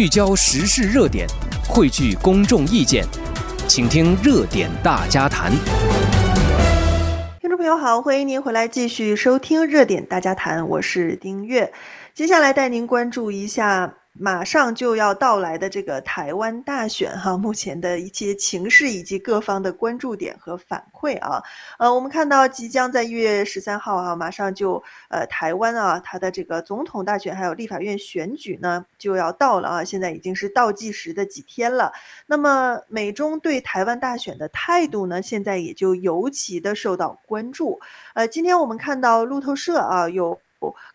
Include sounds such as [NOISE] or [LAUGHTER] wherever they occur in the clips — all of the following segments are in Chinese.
聚焦时事热点，汇聚公众意见，请听热点大家谈。听众朋友好，欢迎您回来继续收听热点大家谈，我是丁月，接下来带您关注一下。马上就要到来的这个台湾大选哈，目前的一些情势以及各方的关注点和反馈啊，呃，我们看到即将在一月十三号啊，马上就呃台湾啊，它的这个总统大选还有立法院选举呢就要到了啊，现在已经是倒计时的几天了。那么美中对台湾大选的态度呢，现在也就尤其的受到关注。呃，今天我们看到路透社啊有。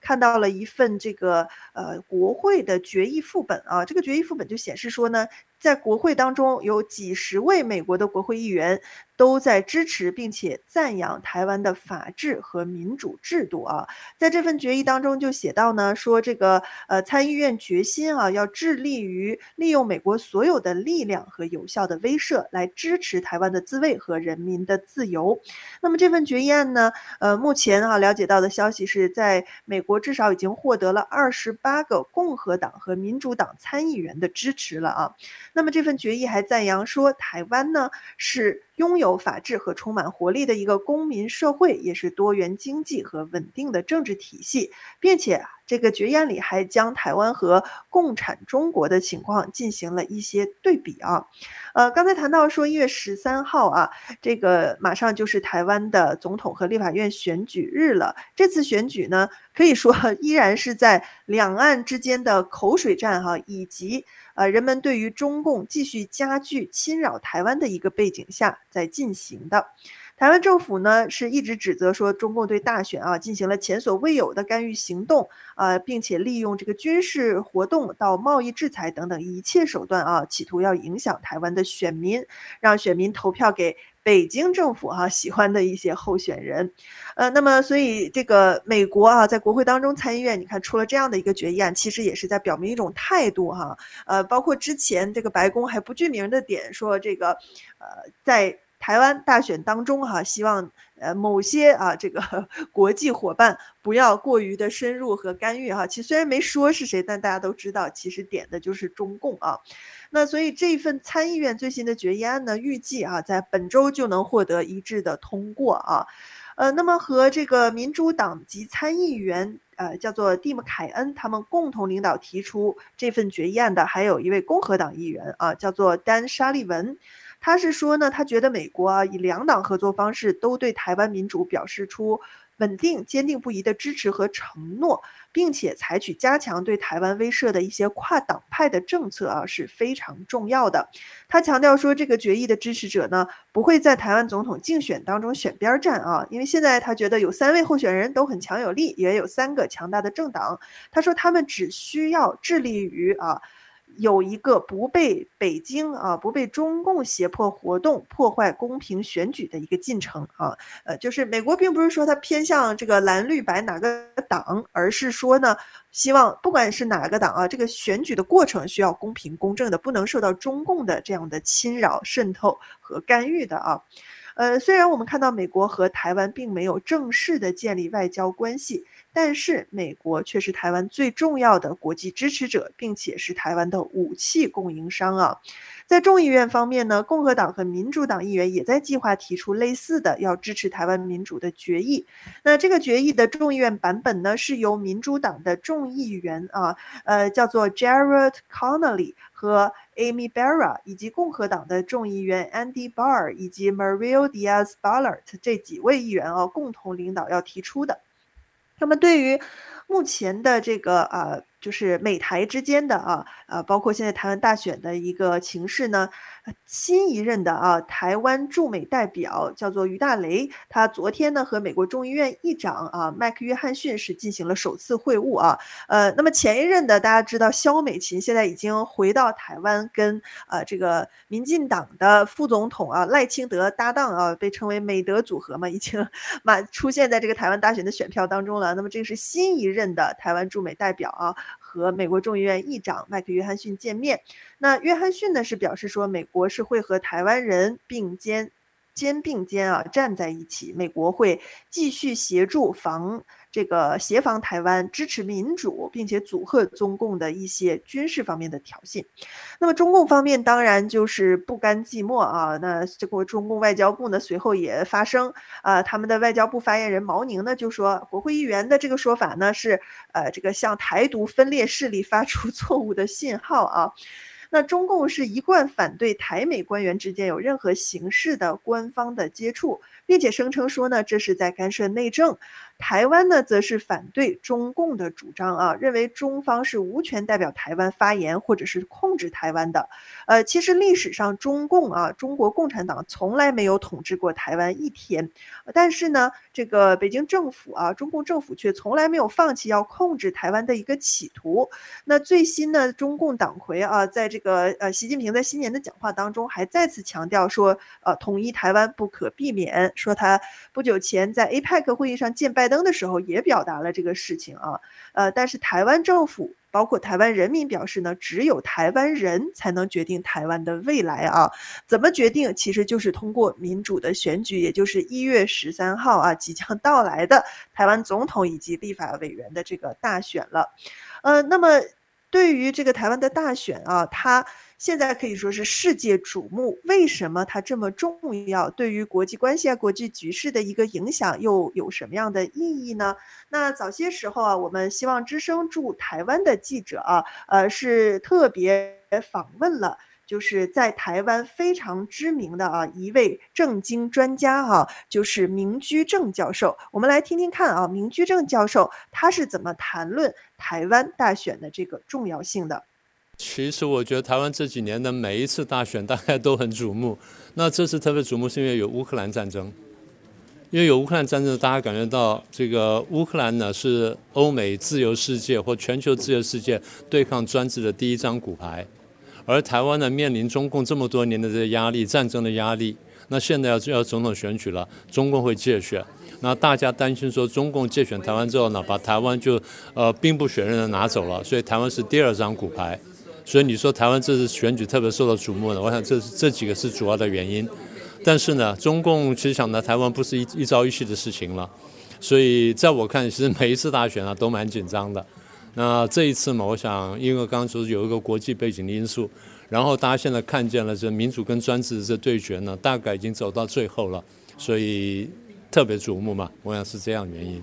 看到了一份这个呃国会的决议副本啊，这个决议副本就显示说呢，在国会当中有几十位美国的国会议员。都在支持并且赞扬台湾的法治和民主制度啊，在这份决议当中就写到呢，说这个呃参议院决心啊，要致力于利用美国所有的力量和有效的威慑来支持台湾的自卫和人民的自由。那么这份决议案呢，呃，目前啊了解到的消息是在美国至少已经获得了二十八个共和党和民主党参议员的支持了啊。那么这份决议还赞扬说，台湾呢是。拥有法治和充满活力的一个公民社会，也是多元经济和稳定的政治体系，并且这个决议案里还将台湾和共产中国的情况进行了一些对比啊。呃，刚才谈到说一月十三号啊，这个马上就是台湾的总统和立法院选举日了。这次选举呢，可以说 [LAUGHS] 依然是在两岸之间的口水战哈，以及。呃，人们对于中共继续加剧侵扰台湾的一个背景下在进行的，台湾政府呢是一直指责说中共对大选啊进行了前所未有的干预行动啊，并且利用这个军事活动到贸易制裁等等一切手段啊，企图要影响台湾的选民，让选民投票给。北京政府哈、喜欢的一些候选人，呃，那么所以这个美国啊，在国会当中参议院，你看出了这样的一个决议案，其实也是在表明一种态度哈、呃，包括之前这个白宫还不具名的点说这个，呃，在。台湾大选当中，哈，希望呃某些啊这个 [LAUGHS] 国际伙伴不要过于的深入和干预哈。其实虽然没说是谁，但大家都知道，其实点的就是中共啊。那所以这份参议院最新的决议案呢，预计啊在本周就能获得一致的通过啊。呃，那么和这个民主党籍参议员呃叫做蒂姆凯恩他们共同领导提出这份决议案的，还有一位共和党议员啊，叫做丹沙利文。他是说呢，他觉得美国啊以两党合作方式都对台湾民主表示出稳定、坚定不移的支持和承诺，并且采取加强对台湾威慑的一些跨党派的政策啊是非常重要的。他强调说，这个决议的支持者呢不会在台湾总统竞选当中选边站啊，因为现在他觉得有三位候选人都很强有力，也有三个强大的政党。他说他们只需要致力于啊。有一个不被北京啊，不被中共胁迫活动破坏公平选举的一个进程啊，呃，就是美国并不是说它偏向这个蓝绿白哪个党，而是说呢，希望不管是哪个党啊，这个选举的过程需要公平公正的，不能受到中共的这样的侵扰、渗透和干预的啊。呃，虽然我们看到美国和台湾并没有正式的建立外交关系。但是美国却是台湾最重要的国际支持者，并且是台湾的武器供应商啊。在众议院方面呢，共和党和民主党议员也在计划提出类似的要支持台湾民主的决议。那这个决议的众议院版本呢，是由民主党的众议员啊，呃，叫做 Jared Connolly 和 Amy Barra，以及共和党的众议员 Andy Barr 以及 Mariel Diaz-Balart 这几位议员啊，共同领导要提出的。那么，对于目前的这个呃，就是美台之间的啊，呃，包括现在台湾大选的一个情势呢。新一任的啊，台湾驻美代表叫做于大雷，他昨天呢和美国众议院议长啊麦克约翰逊是进行了首次会晤啊，呃，那么前一任的大家知道萧美琴现在已经回到台湾跟呃这个民进党的副总统啊赖清德搭档啊，被称为美德组合嘛，已经 [LAUGHS] 满出现在这个台湾大选的选票当中了。那么这是新一任的台湾驻美代表啊。和美国众议院议长麦克约翰逊见面，那约翰逊呢是表示说，美国是会和台湾人并肩肩并肩啊站在一起，美国会继续协助防这个协防台湾、支持民主，并且阻吓中共的一些军事方面的挑衅。那么中共方面当然就是不甘寂寞啊，那这个中共外交部呢随后也发声啊，他们的外交部发言人毛宁呢就说，国会议员的这个说法呢是呃这个向台独分裂势力发出 [LAUGHS] 错误的信号啊。那中共是一贯反对台美官员之间有任何形式的官方的接触。并且声称说呢，这是在干涉内政。台湾呢，则是反对中共的主张啊，认为中方是无权代表台湾发言或者是控制台湾的。呃，其实历史上中共啊，中国共产党从来没有统治过台湾一天。但是呢，这个北京政府啊，中共政府却从来没有放弃要控制台湾的一个企图。那最新呢中共党魁啊，在这个呃，习近平在新年的讲话当中，还再次强调说，呃，统一台湾不可避免。说他不久前在 APEC 会议上见拜拜登的时候，也表达了这个事情啊，呃，但是台湾政府包括台湾人民表示呢，只有台湾人才能决定台湾的未来啊，怎么决定，其实就是通过民主的选举，也就是一月十三号啊即将到来的台湾总统以及立法委员的这个大选了，呃，那么对于这个台湾的大选啊，它。现在可以说是世界瞩目，为什么它这么重要？对于国际关系啊、国际局势的一个影响又有什么样的意义呢？那早些时候啊，我们希望之声驻台湾的记者啊，呃，是特别访问了，就是在台湾非常知名的啊一位政经专家啊，就是明居正教授。我们来听听看啊，明居正教授他是怎么谈论台湾大选的这个重要性的。其实我觉得台湾这几年的每一次大选大概都很瞩目。那这次特别瞩目是因为有乌克兰战争，因为有乌克兰战争，大家感觉到这个乌克兰呢是欧美自由世界或全球自由世界对抗专制的第一张骨牌，而台湾呢面临中共这么多年的这个压力、战争的压力。那现在要要总统选举了，中共会借选，那大家担心说中共借选台湾之后呢，把台湾就呃兵不血刃的拿走了，所以台湾是第二张骨牌。所以你说台湾这次选举特别受到瞩目呢，我想这是这几个是主要的原因。但是呢，中共其实想拿台湾不是一一朝一夕的事情了。所以在我看，其实每一次大选啊都蛮紧张的。那这一次嘛，我想因为刚刚说有一个国际背景的因素，然后大家现在看见了这民主跟专制的这对决呢，大概已经走到最后了，所以特别瞩目嘛。我想是这样原因。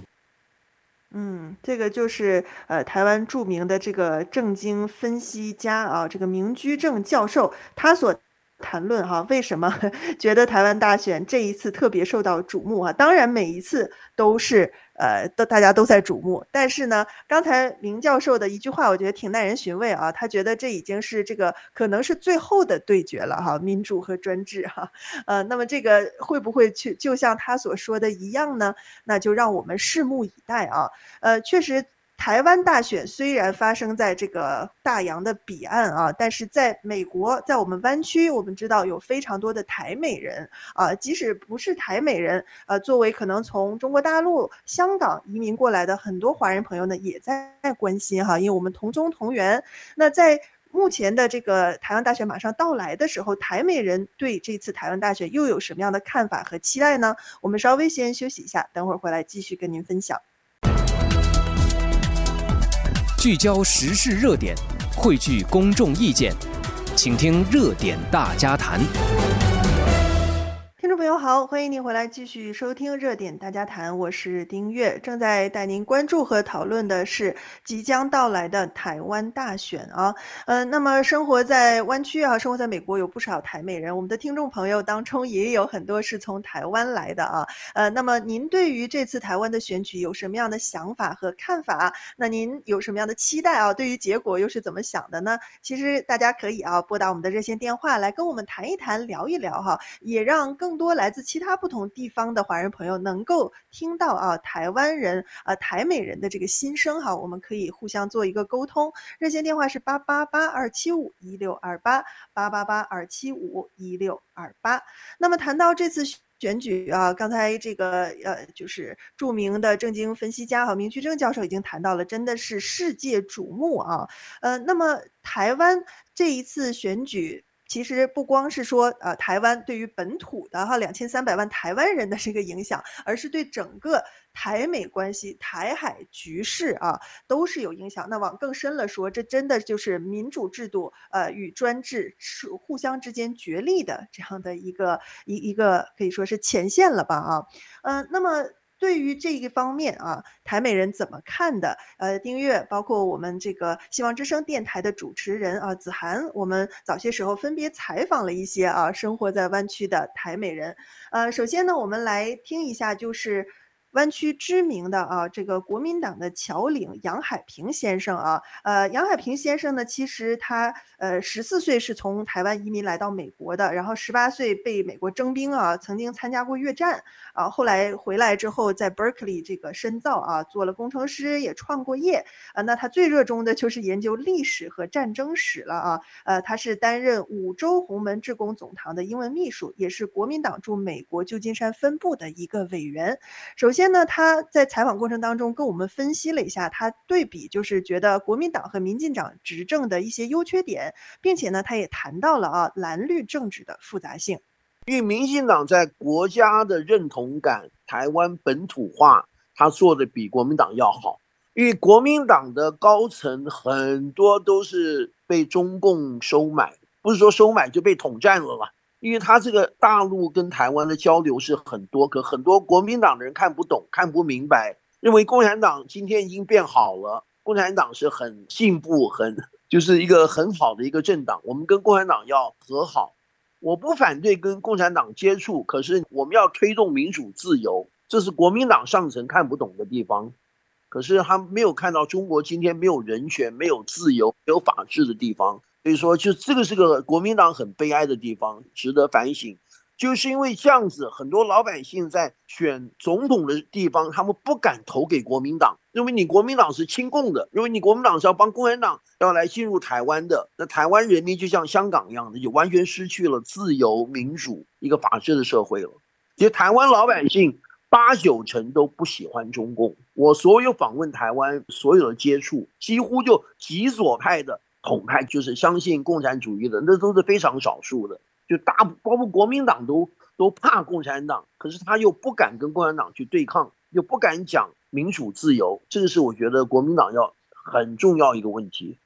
嗯，这个就是呃台湾著名的这个政经分析家啊，这个明居正教授他所谈论哈，为什么 [LAUGHS] 觉得台湾大选这一次特别受到瞩目啊？当然每一次都是。呃，都大家都在瞩目，但是呢，刚才明教授的一句话，我觉得挺耐人寻味啊。他觉得这已经是这个可能是最后的对决了哈，民主和专制哈。呃，那么这个会不会去就像他所说的一样呢？那就让我们拭目以待啊。呃，确实。台湾大选虽然发生在这个大洋的彼岸啊，但是在美国，在我们湾区，我们知道有非常多的台美人啊，即使不是台美人，呃，作为可能从中国大陆、香港移民过来的很多华人朋友呢，也在关心哈，因为我们同宗同源。那在目前的这个台湾大选马上到来的时候，台美人对这次台湾大选又有什么样的看法和期待呢？我们稍微先休息一下，等会儿回来继续跟您分享。聚焦时事热点，汇聚公众意见，请听热点大家谈。好，欢迎您回来继续收听热点大家谈，我是丁月，正在带您关注和讨论的是即将到来的台湾大选啊。呃，那么生活在湾区啊，生活在美国有不少台美人，我们的听众朋友当中也有很多是从台湾来的啊。呃，那么您对于这次台湾的选举有什么样的想法和看法？那您有什么样的期待啊？对于结果又是怎么想的呢？其实大家可以啊拨打我们的热线电话来跟我们谈一谈，聊一聊哈，也让。更多来来自其他不同地方的华人朋友能够听到啊，台湾人啊，台美人的这个心声哈，我们可以互相做一个沟通。热线电话是八八八二七五一六二八八八八二七五一六二八。那么谈到这次选举啊，刚才这个呃，就是著名的政经分析家哈明居正教授已经谈到了，真的是世界瞩目啊。呃，那么台湾这一次选举。其实不光是说，呃，台湾对于本土的哈两千三百万台湾人的这个影响，而是对整个台美关系、台海局势啊，都是有影响。那往更深了说，这真的就是民主制度呃与专制是互相之间角力的这样的一个一一个可以说是前线了吧啊，嗯、呃，那么。对于这一方面啊，台美人怎么看的？呃，丁月，包括我们这个希望之声电台的主持人啊，子涵，我们早些时候分别采访了一些啊，生活在湾区的台美人。呃，首先呢，我们来听一下，就是。湾区知名的啊，这个国民党的侨领杨海平先生啊，呃，杨海平先生呢，其实他呃十四岁是从台湾移民来到美国的，然后十八岁被美国征兵啊，曾经参加过越战啊，后来回来之后在 Berkeley 这个深造啊，做了工程师，也创过业啊。那他最热衷的就是研究历史和战争史了啊。呃，他是担任五洲洪门志工总堂的英文秘书，也是国民党驻美国旧金山分部的一个委员。首先。呢，他在采访过程当中跟我们分析了一下，他对比就是觉得国民党和民进党执政的一些优缺点，并且呢，他也谈到了啊蓝绿政治的复杂性。因为民进党在国家的认同感、台湾本土化，他做的比国民党要好。因为国民党的高层很多都是被中共收买，不是说收买就被统战了吧？因为他这个大陆跟台湾的交流是很多，可很多国民党的人看不懂、看不明白，认为共产党今天已经变好了，共产党是很进步、很就是一个很好的一个政党，我们跟共产党要和好。我不反对跟共产党接触，可是我们要推动民主自由，这是国民党上层看不懂的地方。可是他没有看到中国今天没有人权、没有自由、没有法治的地方。所以说，就这个是个国民党很悲哀的地方，值得反省。就是因为这样子，很多老百姓在选总统的地方，他们不敢投给国民党，认为你国民党是亲共的，认为你国民党是要帮共产党要来进入台湾的。那台湾人民就像香港一样的，就完全失去了自由民主一个法治的社会了。其实台湾老百姓八九成都不喜欢中共。我所有访问台湾所有的接触，几乎就极左派的。统派就是相信共产主义的，那都是非常少数的。就大包括国民党都都怕共产党，可是他又不敢跟共产党去对抗，又不敢讲民主自由，这个是我觉得国民党要很重要一个问题。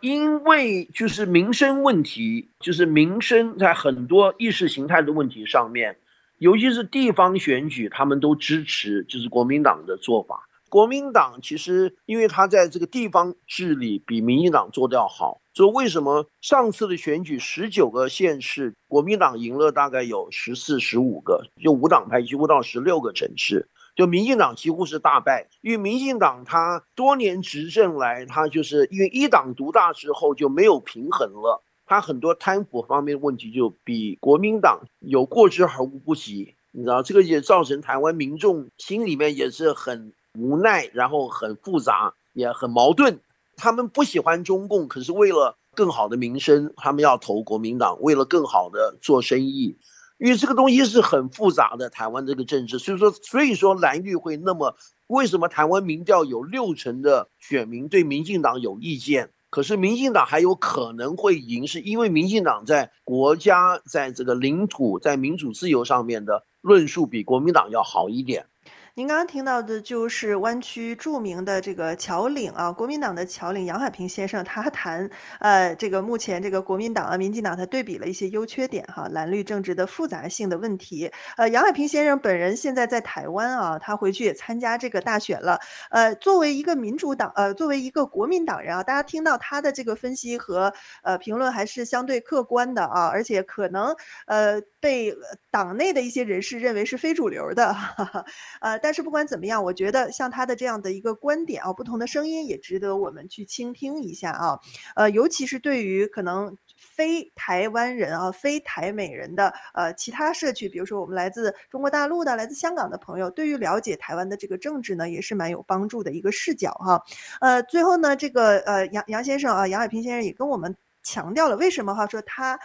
因为就是民生问题，就是民生在很多意识形态的问题上面，尤其是地方选举，他们都支持就是国民党的做法。国民党其实，因为他在这个地方治理比民进党做得要好，所以为什么上次的选举十九个县市，国民党赢了大概有十四、十五个，就无党派几乎到十六个城市，就民进党几乎是大败。因为民进党他多年执政来，他就是因为一党独大之后就没有平衡了，他很多贪腐方面的问题就比国民党有过之而无不及。你知道这个也造成台湾民众心里面也是很。无奈，然后很复杂，也很矛盾。他们不喜欢中共，可是为了更好的民生，他们要投国民党。为了更好的做生意，因为这个东西是很复杂的。台湾这个政治，所以说，所以说蓝绿会那么，为什么台湾民调有六成的选民对民进党有意见？可是民进党还有可能会赢，是因为民进党在国家在这个领土在民主自由上面的论述比国民党要好一点。您刚刚听到的就是湾区著名的这个侨领啊，国民党的侨领杨海平先生，他谈呃这个目前这个国民党啊、民进党，他对比了一些优缺点哈，蓝绿政治的复杂性的问题。呃，杨海平先生本人现在在台湾啊，他回去也参加这个大选了。呃，作为一个民主党，呃，作为一个国民党人啊，大家听到他的这个分析和呃评论还是相对客观的啊，而且可能呃被党内的一些人士认为是非主流的，哈 [LAUGHS] 哈呃。但是不管怎么样，我觉得像他的这样的一个观点啊，不同的声音也值得我们去倾听一下啊。呃，尤其是对于可能非台湾人啊、非台美人的呃其他社区，比如说我们来自中国大陆的、来自香港的朋友，对于了解台湾的这个政治呢，也是蛮有帮助的一个视角哈、呃，最后呢，这个呃杨杨先生啊，杨海平先生也跟我们强调了为什么哈，说他。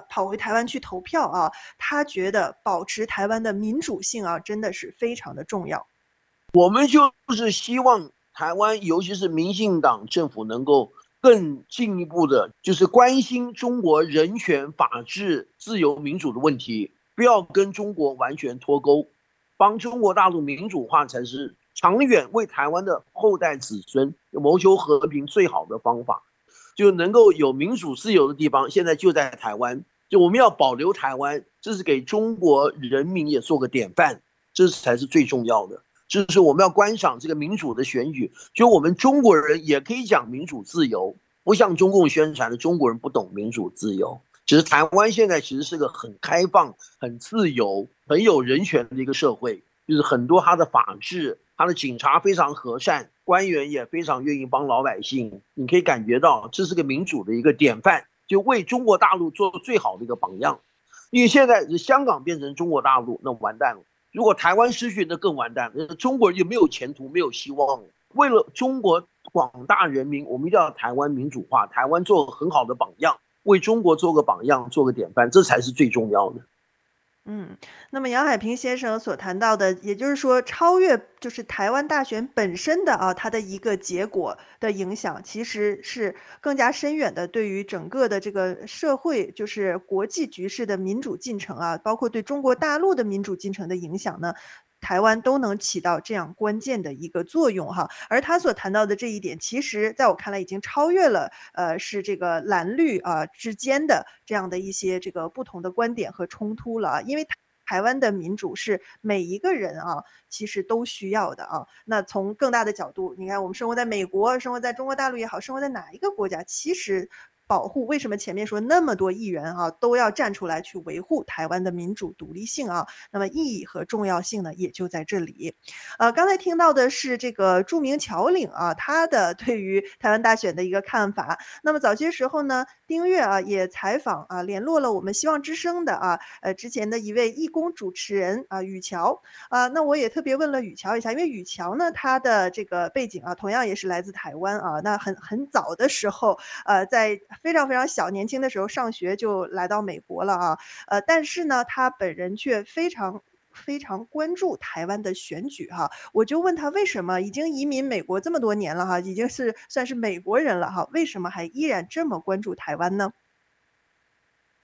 跑回台湾去投票啊，他觉得保持台湾的民主性啊，真的是非常的重要。我们就是希望台湾，尤其是民进党政府，能够更进一步的，就是关心中国人权、法治、自由、民主的问题，不要跟中国完全脱钩，帮中国大陆民主化才是长远为台湾的后代子孙谋求和平最好的方法，就能够有民主自由的地方，现在就在台湾。就我们要保留台湾，这是给中国人民也做个典范，这才是最重要的。就是我们要观赏这个民主的选举，就我们中国人也可以讲民主自由，不像中共宣传的中国人不懂民主自由。其实台湾现在其实是个很开放、很自由、很有人权的一个社会，就是很多他的法治，他的警察非常和善，官员也非常愿意帮老百姓。你可以感觉到这是个民主的一个典范，就为中国大陆做最好的一个榜样。因为现在是香港变成中国大陆，那完蛋了。如果台湾失去，那更完蛋了。中国人就没有前途，没有希望。为了中国广大人民，我们一定要台湾民主化，台湾做很好的榜样，为中国做个榜样，做个典范，这才是最重要的。嗯，那么杨海平先生所谈到的，也就是说，超越就是台湾大选本身的啊，它的一个结果的影响，其实是更加深远的，对于整个的这个社会，就是国际局势的民主进程啊，包括对中国大陆的民主进程的影响呢。台湾都能起到这样关键的一个作用哈，而他所谈到的这一点，其实在我看来已经超越了，呃，是这个蓝绿啊之间的这样的一些这个不同的观点和冲突了，因为台湾的民主是每一个人啊其实都需要的啊。那从更大的角度，你看我们生活在美国，生活在中国大陆也好，生活在哪一个国家，其实。保护，为什么前面说那么多议员啊都要站出来去维护台湾的民主独立性啊？那么意义和重要性呢，也就在这里。呃，刚才听到的是这个著名侨领啊，他的对于台湾大选的一个看法。那么早些时候呢，丁月啊也采访啊，联络了我们希望之声的啊，呃之前的一位义工主持人啊，雨桥啊。那我也特别问了雨桥一下，因为雨桥呢，他的这个背景啊，同样也是来自台湾啊。那很很早的时候，呃，在非常非常小年轻的时候上学就来到美国了啊，呃，但是呢，他本人却非常非常关注台湾的选举哈。我就问他为什么已经移民美国这么多年了哈，已经是算是美国人了哈，为什么还依然这么关注台湾呢？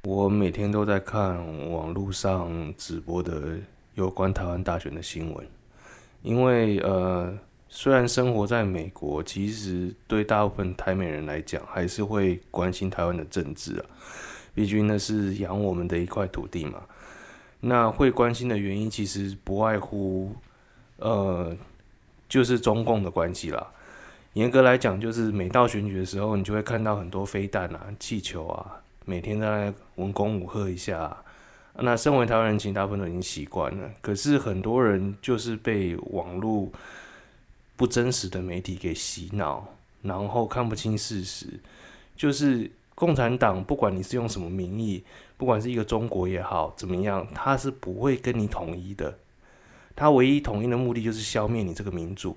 我每天都在看网络上直播的有关台湾大选的新闻，因为呃。虽然生活在美国，其实对大部分台美人来讲，还是会关心台湾的政治啊。毕竟那是养我们的一块土地嘛。那会关心的原因，其实不外乎，呃，就是中共的关系啦。严格来讲，就是每到选举的时候，你就会看到很多飞弹啊、气球啊，每天在文攻武吓一下。那身为台湾人，其实大部分都已经习惯了。可是很多人就是被网络。不真实的媒体给洗脑，然后看不清事实。就是共产党，不管你是用什么名义，不管是一个中国也好，怎么样，他是不会跟你统一的。他唯一统一的目的就是消灭你这个民主。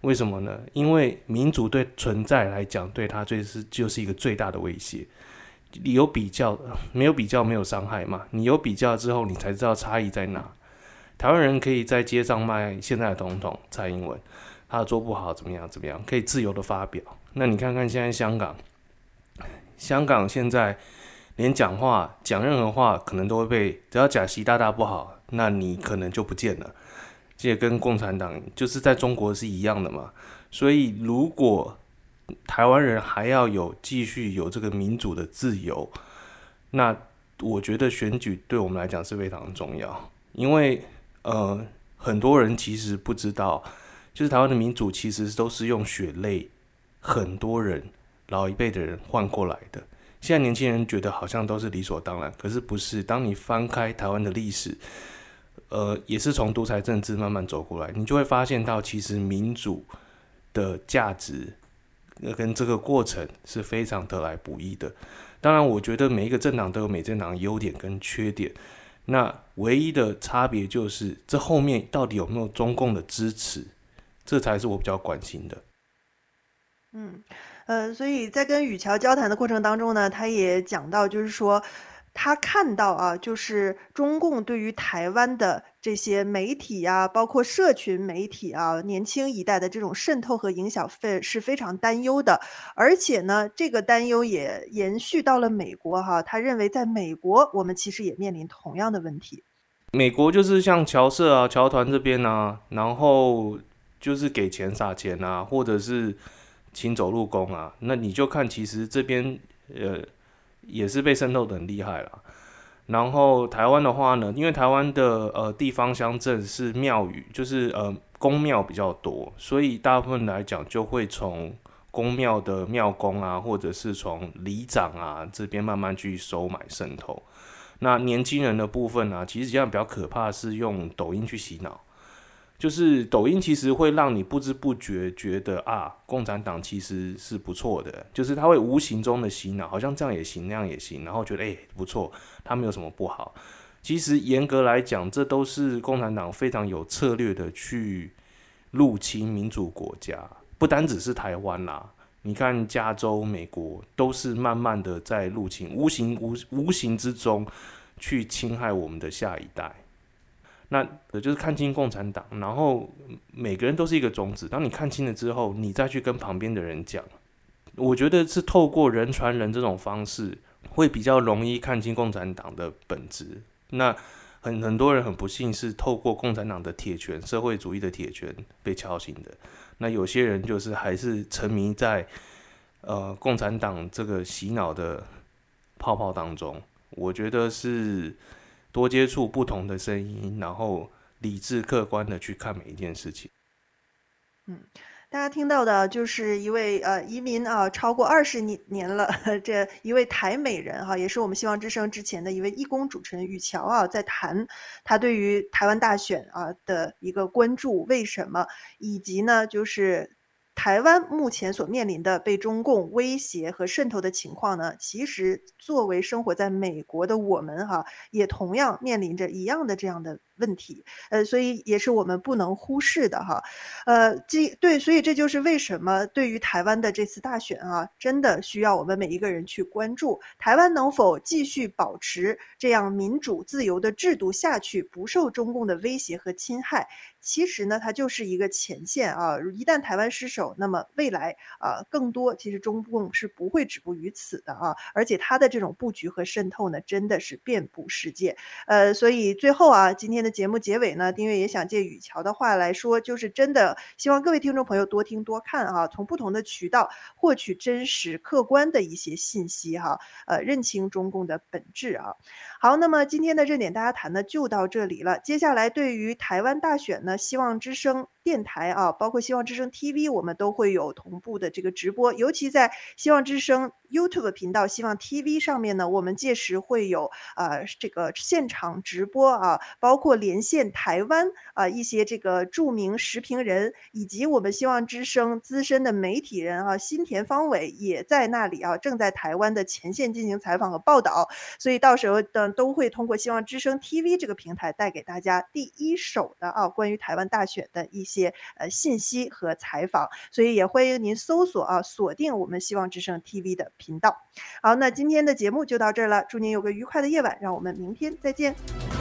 为什么呢？因为民主对存在来讲，对他最是就是一个最大的威胁。你有比较，没有比较没有伤害嘛。你有比较之后，你才知道差异在哪。台湾人可以在街上卖现在的总统蔡英文。他做不好怎么样？怎么样？可以自由的发表。那你看看现在香港，香港现在连讲话讲任何话，可能都会被，只要讲习大大不好，那你可能就不见了。这也跟共产党就是在中国是一样的嘛。所以如果台湾人还要有继续有这个民主的自由，那我觉得选举对我们来讲是非常重要，因为呃很多人其实不知道。就是台湾的民主其实都是用血泪，很多人老一辈的人换过来的。现在年轻人觉得好像都是理所当然，可是不是。当你翻开台湾的历史，呃，也是从独裁政治慢慢走过来，你就会发现到其实民主的价值跟这个过程是非常得来不易的。当然，我觉得每一个政党都有每政党的优点跟缺点，那唯一的差别就是这后面到底有没有中共的支持。这才是我比较关心的。嗯，呃，所以在跟雨桥交谈的过程当中呢，他也讲到，就是说他看到啊，就是中共对于台湾的这些媒体啊，包括社群媒体啊，年轻一代的这种渗透和影响非是非常担忧的。而且呢，这个担忧也延续到了美国哈，他认为在美国，我们其实也面临同样的问题。美国就是像侨社啊、侨团这边啊，然后。就是给钱撒钱啊，或者是请走路工啊，那你就看其实这边呃也是被渗透得很厉害了。然后台湾的话呢，因为台湾的呃地方乡镇是庙宇，就是呃宫庙比较多，所以大部分来讲就会从宫庙的庙公啊，或者是从里长啊这边慢慢去收买渗透。那年轻人的部分啊，其实这样比较可怕，是用抖音去洗脑。就是抖音其实会让你不知不觉觉得啊，共产党其实是不错的，就是他会无形中的洗脑，好像这样也行，那样也行，然后觉得诶、不错，他没有什么不好。其实严格来讲，这都是共产党非常有策略的去入侵民主国家，不单只是台湾啦，你看加州、美国都是慢慢的在入侵，无形无无形之中去侵害我们的下一代。那就是看清共产党，然后每个人都是一个种子。当你看清了之后，你再去跟旁边的人讲，我觉得是透过人传人这种方式，会比较容易看清共产党的本质。那很很多人很不幸是透过共产党的铁拳，社会主义的铁拳被敲醒的。那有些人就是还是沉迷在呃共产党这个洗脑的泡泡当中。我觉得是。多接触不同的声音，然后理智客观的去看每一件事情。嗯，大家听到的就是一位呃移民啊，超过二十年年了，[LAUGHS] 这一位台美人哈、也是我们希望之声之前的一位义工主持人雨乔啊，在谈他对于台湾大选啊的一个关注，为什么，以及呢就是。台湾目前所面临的被中共威胁和渗透的情况呢，其实作为生活在美国的我们哈，也同样面临着一样的这样的问题，呃，所以也是我们不能忽视的哈，呃，这对，所以这就是为什么对于台湾的这次大选啊，真的需要我们每一个人去关注台湾能否继续保持这样民主自由的制度下去，不受中共的威胁和侵害。其实呢，它就是一个前线啊！一旦台湾失守，那么未来啊，更多其实中共是不会止步于此的啊！而且它的这种布局和渗透呢，真的是遍布世界。呃，所以最后啊，今天的节目结尾呢，丁月也想借雨桥的话来说，就是真的希望各位听众朋友多听多看啊，从不同的渠道获取真实客观的一些信息哈、呃，认清中共的本质啊。好，那么今天的热点大家谈呢就到这里了。接下来对于台湾大选呢，希望之声。电台啊，包括希望之声 TV，我们都会有同步的这个直播。尤其在希望之声 YouTube 频道、希望 TV 上面呢，我们届时会有呃这个现场直播啊，包括连线台湾啊一些这个著名时评人，以及我们希望之声资深的媒体人啊，新田方伟也在那里啊，正在台湾的前线进行采访和报道。所以到时候的都会通过希望之声 TV 这个平台带给大家第一手的啊关于台湾大选的一。些呃信息和采访，所以也欢迎您搜索啊，锁定我们希望之声 TV 的频道。好，那今天的节目就到这儿了，祝您有个愉快的夜晚，让我们明天再见。